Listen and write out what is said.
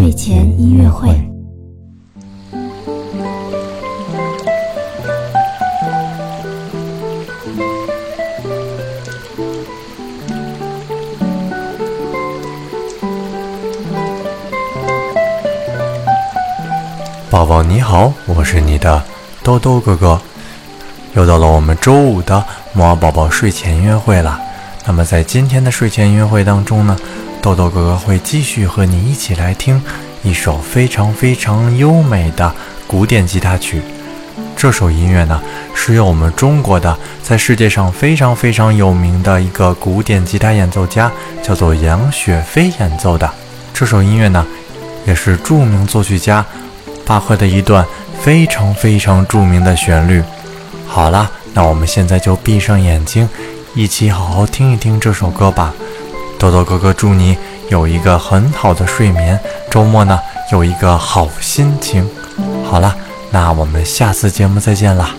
睡前音乐会。宝宝你好，我是你的豆豆哥哥，又到了我们周五的猫宝宝睡前音乐会了。那么在今天的睡前音乐会当中呢，豆豆哥哥会继续和你一起来听一首非常非常优美的古典吉他曲。这首音乐呢，是由我们中国的在世界上非常非常有名的一个古典吉他演奏家，叫做杨雪飞演奏的。这首音乐呢，也是著名作曲家。巴赫的一段非常非常著名的旋律。好了，那我们现在就闭上眼睛，一起好好听一听这首歌吧。豆豆哥哥祝你有一个很好的睡眠，周末呢有一个好心情。好了，那我们下次节目再见啦。